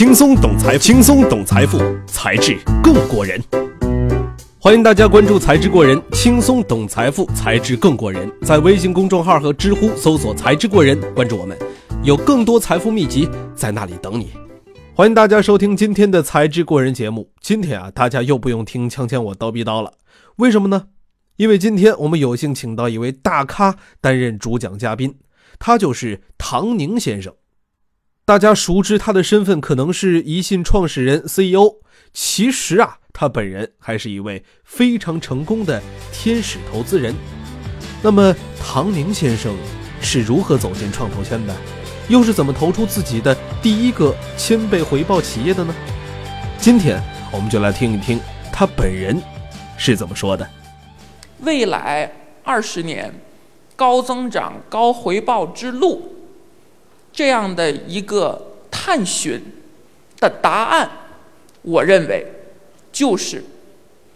轻松懂财，轻松懂财富，才智更过人。欢迎大家关注“才智过人”，轻松懂财富，才智更过人。在微信公众号和知乎搜索“才智过人”，关注我们，有更多财富秘籍在那里等你。欢迎大家收听今天的“才智过人”节目。今天啊，大家又不用听锵锵我叨逼叨了，为什么呢？因为今天我们有幸请到一位大咖担任主讲嘉宾，他就是唐宁先生。大家熟知他的身份可能是宜信创始人 CEO，其实啊，他本人还是一位非常成功的天使投资人。那么，唐宁先生是如何走进创投圈的？又是怎么投出自己的第一个千倍回报企业的呢？今天我们就来听一听他本人是怎么说的。未来二十年高增长高回报之路。这样的一个探寻的答案，我认为就是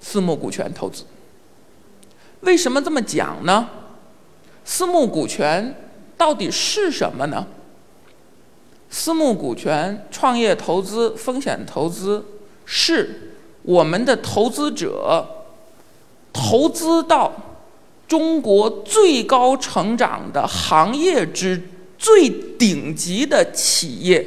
私募股权投资。为什么这么讲呢？私募股权到底是什么呢？私募股权创业投资、风险投资，是我们的投资者投资到中国最高成长的行业之。最顶级的企业，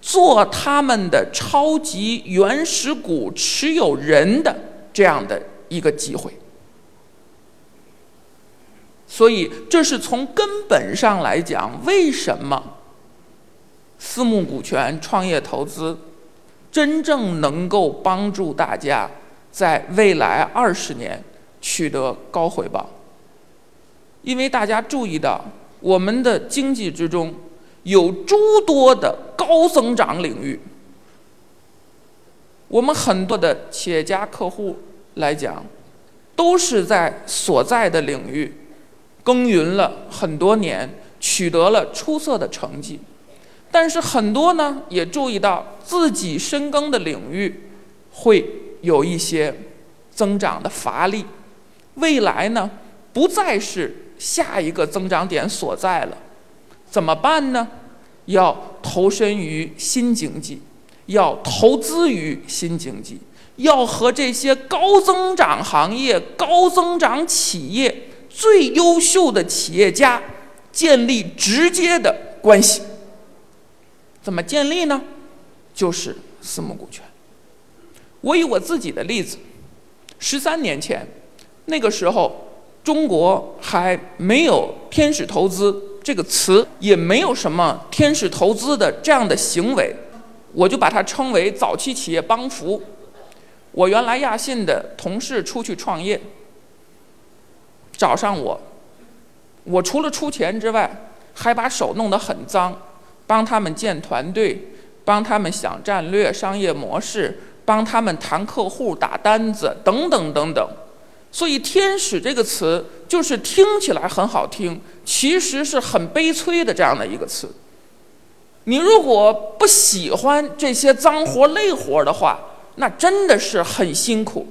做他们的超级原始股持有人的这样的一个机会，所以这是从根本上来讲，为什么私募股权创业投资真正能够帮助大家在未来二十年取得高回报？因为大家注意到。我们的经济之中有诸多的高增长领域，我们很多的企业家客户来讲，都是在所在的领域耕耘了很多年，取得了出色的成绩。但是很多呢，也注意到自己深耕的领域会有一些增长的乏力，未来呢，不再是。下一个增长点所在了，怎么办呢？要投身于新经济，要投资于新经济，要和这些高增长行业、高增长企业最优秀的企业家建立直接的关系。怎么建立呢？就是私募股权。我以我自己的例子，十三年前，那个时候。中国还没有天使投资这个词，也没有什么天使投资的这样的行为，我就把它称为早期企业帮扶。我原来亚信的同事出去创业，找上我，我除了出钱之外，还把手弄得很脏，帮他们建团队，帮他们想战略、商业模式，帮他们谈客户、打单子，等等等等。所以“天使”这个词就是听起来很好听，其实是很悲催的这样的一个词。你如果不喜欢这些脏活累活的话，那真的是很辛苦；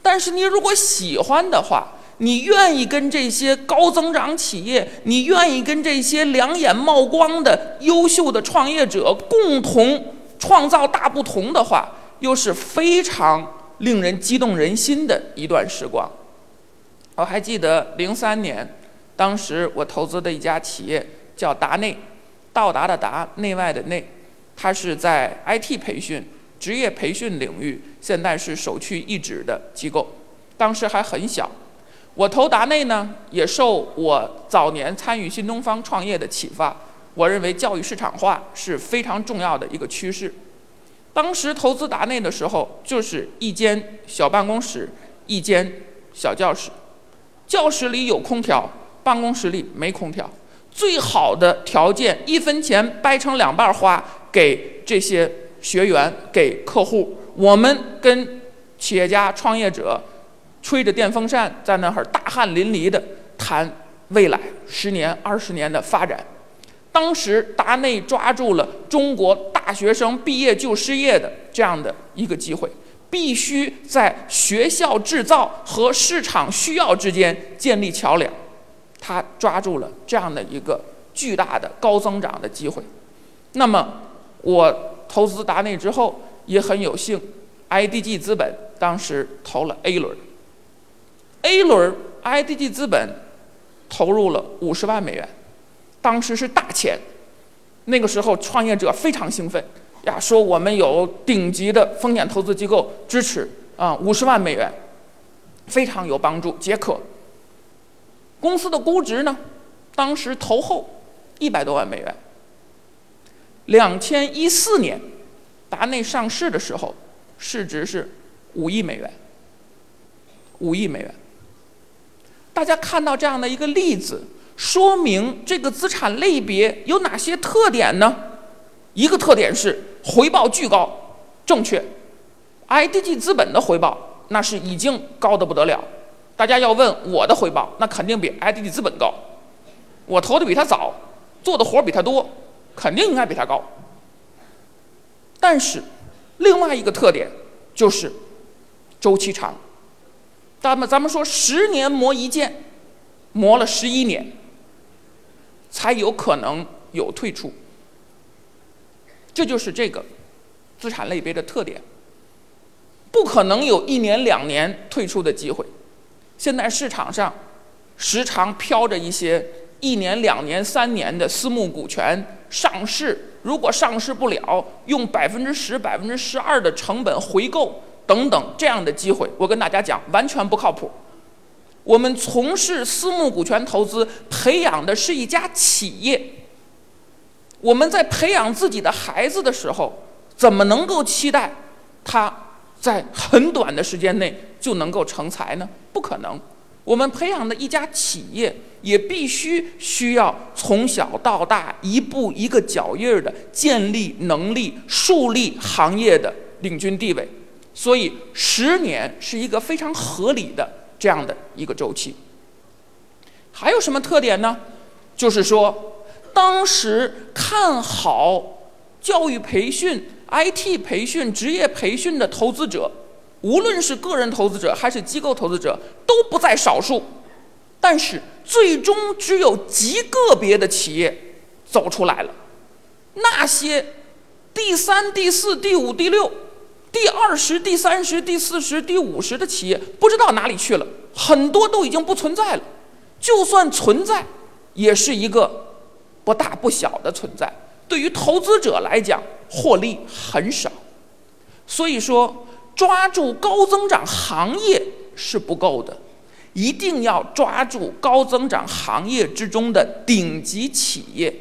但是你如果喜欢的话，你愿意跟这些高增长企业，你愿意跟这些两眼冒光的优秀的创业者共同创造大不同的话，又是非常。令人激动人心的一段时光。我还记得零三年，当时我投资的一家企业叫达内，到达的达，内外的内，它是在 IT 培训、职业培训领域，现在是首屈一指的机构。当时还很小，我投达内呢，也受我早年参与新东方创业的启发。我认为教育市场化是非常重要的一个趋势。当时投资达内的时候，就是一间小办公室，一间小教室，教室里有空调，办公室里没空调。最好的条件，一分钱掰成两半花给这些学员、给客户。我们跟企业家、创业者吹着电风扇，在那儿大汗淋漓的谈未来十年、二十年的发展。当时达内抓住了中国大学生毕业就失业的这样的一个机会，必须在学校制造和市场需要之间建立桥梁。他抓住了这样的一个巨大的高增长的机会。那么，我投资达内之后，也很有幸，IDG 资本当时投了 A 轮。A 轮 IDG 资本投入了五十万美元，当时是大钱。那个时候创业者非常兴奋呀，说我们有顶级的风险投资机构支持啊，五十万美元，非常有帮助，解渴。公司的估值呢，当时投后一百多万美元。两千一四年，达内上市的时候，市值是五亿美元。五亿美元。大家看到这样的一个例子，说明这个资产类别有哪些特点呢？一个特点是回报巨高，正确。IDG 资本的回报那是已经高的不得了。大家要问我的回报，那肯定比 IDG 资本高。我投的比他早，做的活比他多。肯定应该比他高，但是另外一个特点就是周期长。咱们咱们说十年磨一剑，磨了十一年，才有可能有退出。这就是这个资产类别的特点，不可能有一年两年退出的机会。现在市场上时常飘着一些一年、两年、三年的私募股权。上市如果上市不了，用百分之十、百分之十二的成本回购等等这样的机会，我跟大家讲，完全不靠谱。我们从事私募股权投资，培养的是一家企业。我们在培养自己的孩子的时候，怎么能够期待他在很短的时间内就能够成才呢？不可能。我们培养的一家企业。也必须需要从小到大一步一个脚印儿的建立能力，树立行业的领军地位，所以十年是一个非常合理的这样的一个周期。还有什么特点呢？就是说，当时看好教育培训、IT 培训、职业培训的投资者，无论是个人投资者还是机构投资者，都不在少数。但是最终只有极个别的企业走出来了，那些第三、第四、第五、第六、第二十、第三十、第四十、第五十的企业不知道哪里去了，很多都已经不存在了。就算存在，也是一个不大不小的存在。对于投资者来讲，获利很少。所以说，抓住高增长行业是不够的。一定要抓住高增长行业之中的顶级企业，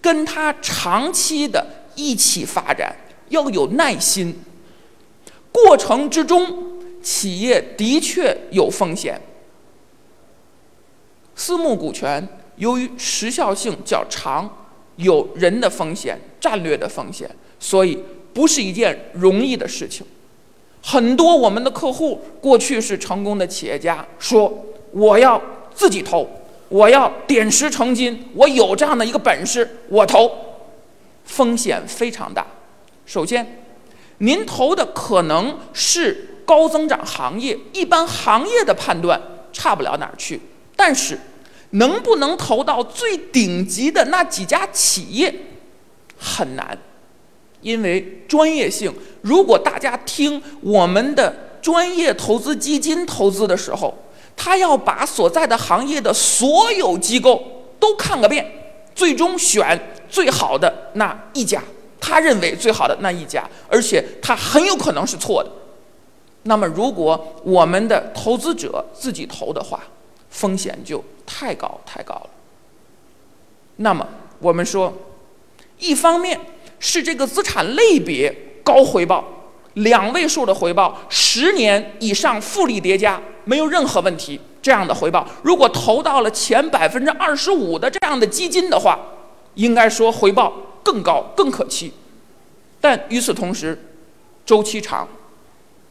跟它长期的一起发展，要有耐心。过程之中，企业的确有风险。私募股权由于时效性较长，有人的风险、战略的风险，所以不是一件容易的事情。很多我们的客户过去是成功的企业家，说我要自己投，我要点石成金，我有这样的一个本事，我投，风险非常大。首先，您投的可能是高增长行业，一般行业的判断差不了哪儿去，但是能不能投到最顶级的那几家企业，很难。因为专业性，如果大家听我们的专业投资基金投资的时候，他要把所在的行业的所有机构都看个遍，最终选最好的那一家，他认为最好的那一家，而且他很有可能是错的。那么，如果我们的投资者自己投的话，风险就太高太高了。那么，我们说，一方面。是这个资产类别高回报，两位数的回报，十年以上复利叠加，没有任何问题。这样的回报，如果投到了前百分之二十五的这样的基金的话，应该说回报更高、更可期。但与此同时，周期长，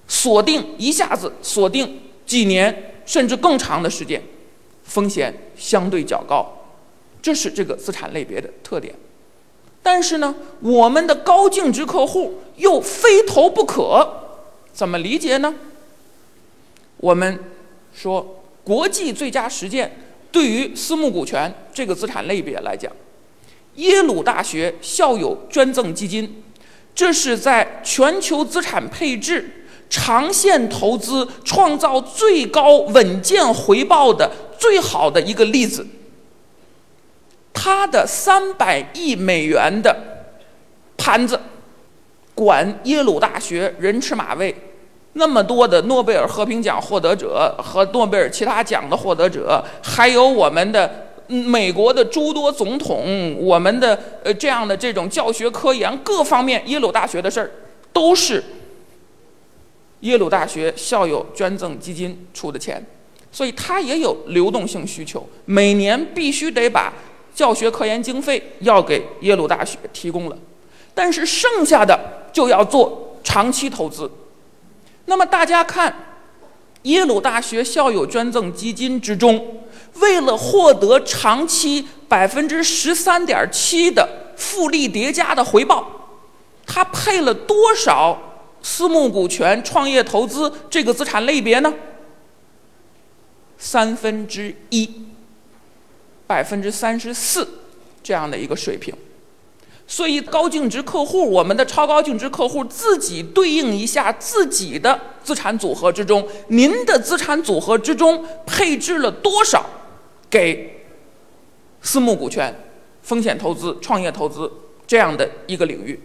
锁定一下子锁定几年甚至更长的时间，风险相对较高，这是这个资产类别的特点。但是呢，我们的高净值客户又非投不可，怎么理解呢？我们说，国际最佳实践对于私募股权这个资产类别来讲，耶鲁大学校友捐赠基金这是在全球资产配置、长线投资创造最高稳健回报的最好的一个例子。它的三百亿美元的盘子，管耶鲁大学人吃马喂，那么多的诺贝尔和平奖获得者和诺贝尔其他奖的获得者，还有我们的美国的诸多总统，我们的呃这样的这种教学科研各方面，耶鲁大学的事儿，都是耶鲁大学校友捐赠基金出的钱，所以它也有流动性需求，每年必须得把。教学科研经费要给耶鲁大学提供了，但是剩下的就要做长期投资。那么大家看，耶鲁大学校友捐赠基金之中，为了获得长期百分之十三点七的复利叠加的回报，他配了多少私募股权、创业投资这个资产类别呢？三分之一。百分之三十四这样的一个水平，所以高净值客户，我们的超高净值客户自己对应一下自己的资产组合之中，您的资产组合之中配置了多少给私募股权、风险投资、创业投资这样的一个领域。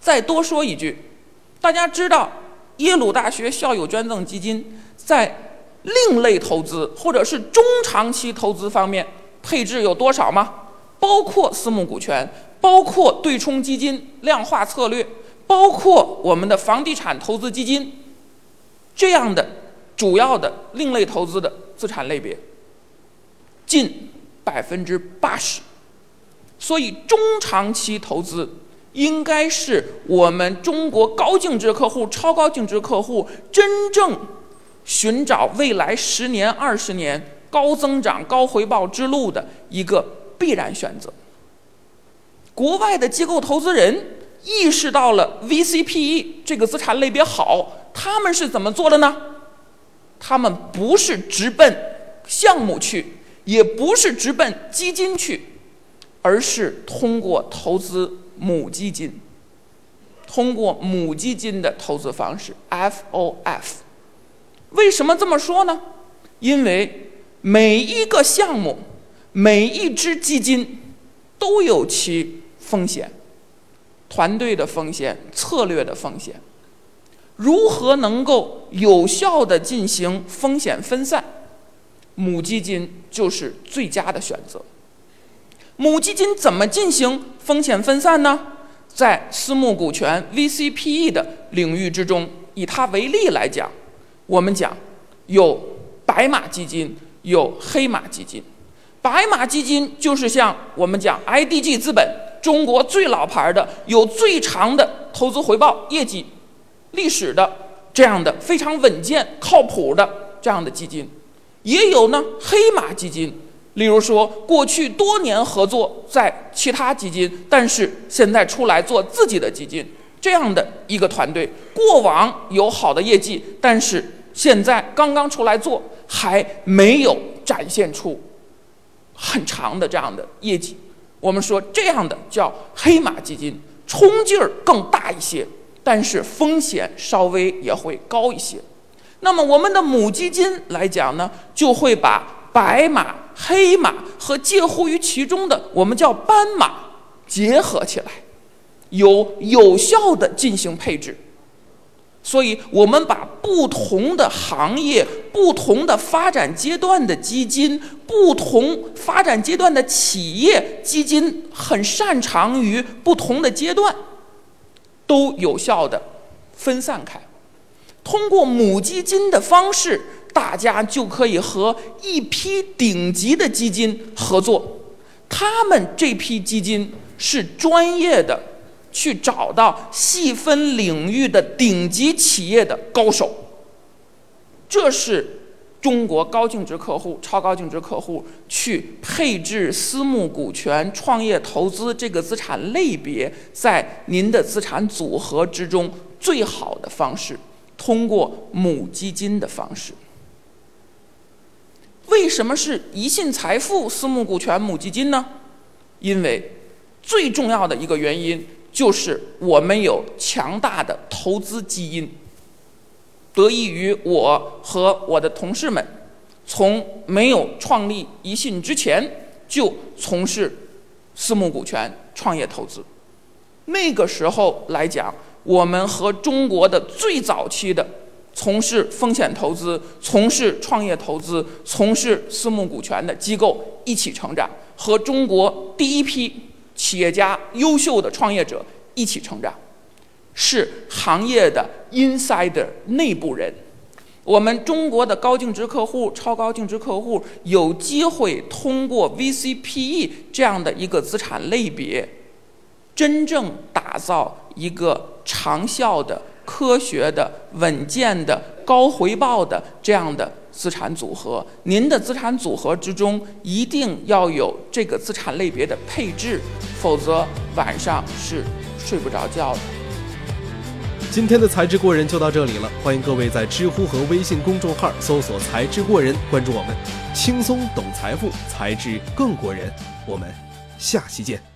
再多说一句，大家知道耶鲁大学校友捐赠基金在。另类投资或者是中长期投资方面配置有多少吗？包括私募股权，包括对冲基金、量化策略，包括我们的房地产投资基金，这样的主要的另类投资的资产类别，近百分之八十。所以中长期投资应该是我们中国高净值客户、超高净值客户真正。寻找未来十年、二十年高增长、高回报之路的一个必然选择。国外的机构投资人意识到了 VCPE 这个资产类别好，他们是怎么做的呢？他们不是直奔项目去，也不是直奔基金去，而是通过投资母基金，通过母基金的投资方式 FOF。为什么这么说呢？因为每一个项目、每一只基金都有其风险，团队的风险、策略的风险。如何能够有效的进行风险分散？母基金就是最佳的选择。母基金怎么进行风险分散呢？在私募股权 VCPE 的领域之中，以它为例来讲。我们讲有白马基金，有黑马基金。白马基金就是像我们讲 IDG 资本，中国最老牌的、有最长的投资回报业绩历史的这样的非常稳健、靠谱的这样的基金。也有呢黑马基金，例如说过去多年合作在其他基金，但是现在出来做自己的基金这样的一个团队，过往有好的业绩，但是。现在刚刚出来做，还没有展现出很长的这样的业绩。我们说这样的叫黑马基金，冲劲儿更大一些，但是风险稍微也会高一些。那么我们的母基金来讲呢，就会把白马、黑马和介乎于其中的我们叫斑马结合起来，有有效的进行配置。所以，我们把不同的行业、不同的发展阶段的基金、不同发展阶段的企业基金，很擅长于不同的阶段，都有效的分散开。通过母基金的方式，大家就可以和一批顶级的基金合作。他们这批基金是专业的。去找到细分领域的顶级企业的高手，这是中国高净值客户、超高净值客户去配置私募股权、创业投资这个资产类别，在您的资产组合之中最好的方式，通过母基金的方式。为什么是宜信财富私募股权母基金呢？因为最重要的一个原因。就是我们有强大的投资基因，得益于我和我的同事们，从没有创立宜信之前就从事私募股权创业投资。那个时候来讲，我们和中国的最早期的从事风险投资、从事创业投资、从事私募股权的机构一起成长，和中国第一批企业家、优秀的创业者一起成长，是行业的 insider 内部人。我们中国的高净值客户、超高净值客户有机会通过 VCPE 这样的一个资产类别。真正打造一个长效的、科学的、稳健的、高回报的这样的资产组合。您的资产组合之中一定要有这个资产类别的配置，否则晚上是睡不着觉的。今天的才智过人就到这里了，欢迎各位在知乎和微信公众号搜索“才智过人”，关注我们，轻松懂财富，才智更过人。我们下期见。